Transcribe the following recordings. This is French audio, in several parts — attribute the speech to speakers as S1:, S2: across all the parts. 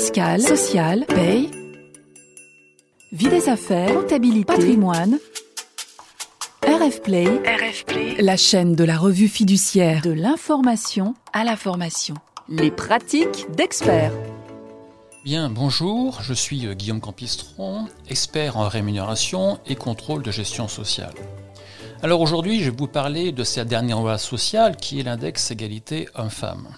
S1: fiscale, sociale, paye, vie des affaires, comptabilité, patrimoine. RF Play,
S2: RF Play,
S1: la chaîne de la revue fiduciaire de l'information à la formation. Les pratiques d'experts.
S3: Bien, bonjour, je suis euh, Guillaume Campistron, expert en rémunération et contrôle de gestion sociale. Alors aujourd'hui, je vais vous parler de cette dernière loi sociale qui est l'index égalité homme-femme.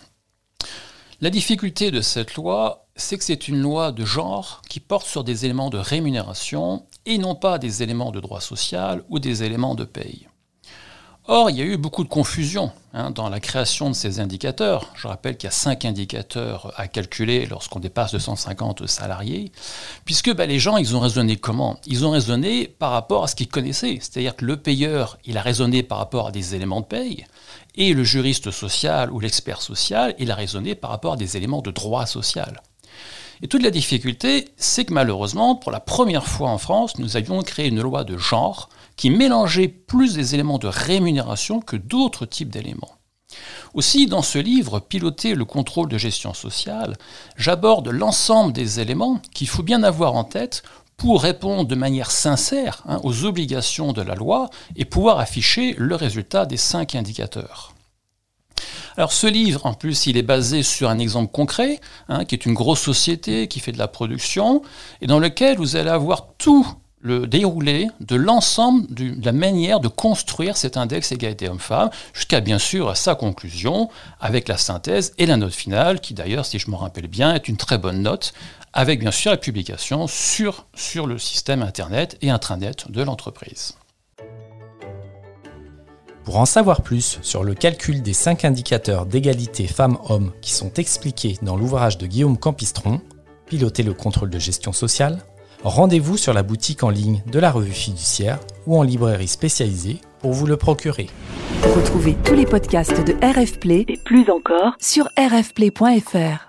S3: La difficulté de cette loi, c'est que c'est une loi de genre qui porte sur des éléments de rémunération et non pas des éléments de droit social ou des éléments de paye. Or, il y a eu beaucoup de confusion hein, dans la création de ces indicateurs. Je rappelle qu'il y a cinq indicateurs à calculer lorsqu'on dépasse 250 salariés, puisque bah, les gens, ils ont raisonné comment? Ils ont raisonné par rapport à ce qu'ils connaissaient. C'est-à-dire que le payeur, il a raisonné par rapport à des éléments de paye, et le juriste social ou l'expert social, il a raisonné par rapport à des éléments de droit social. Et toute la difficulté, c'est que malheureusement, pour la première fois en France, nous avions créé une loi de genre qui mélangeait plus des éléments de rémunération que d'autres types d'éléments. Aussi, dans ce livre, Piloter le contrôle de gestion sociale, j'aborde l'ensemble des éléments qu'il faut bien avoir en tête pour répondre de manière sincère hein, aux obligations de la loi et pouvoir afficher le résultat des cinq indicateurs. Alors ce livre, en plus, il est basé sur un exemple concret, hein, qui est une grosse société qui fait de la production, et dans lequel vous allez avoir tout le déroulé de l'ensemble de la manière de construire cet index égalité homme-femme, jusqu'à bien sûr sa conclusion, avec la synthèse et la note finale, qui d'ailleurs, si je me rappelle bien, est une très bonne note, avec bien sûr la publication sur, sur le système Internet et intranet de l'entreprise.
S4: Pour en savoir plus sur le calcul des 5 indicateurs d'égalité femmes-hommes qui sont expliqués dans l'ouvrage de Guillaume Campistron, Piloter le contrôle de gestion sociale, rendez-vous sur la boutique en ligne de la revue fiduciaire ou en librairie spécialisée pour vous le procurer.
S1: Retrouvez tous les podcasts de RF Play et plus encore sur rfplay.fr.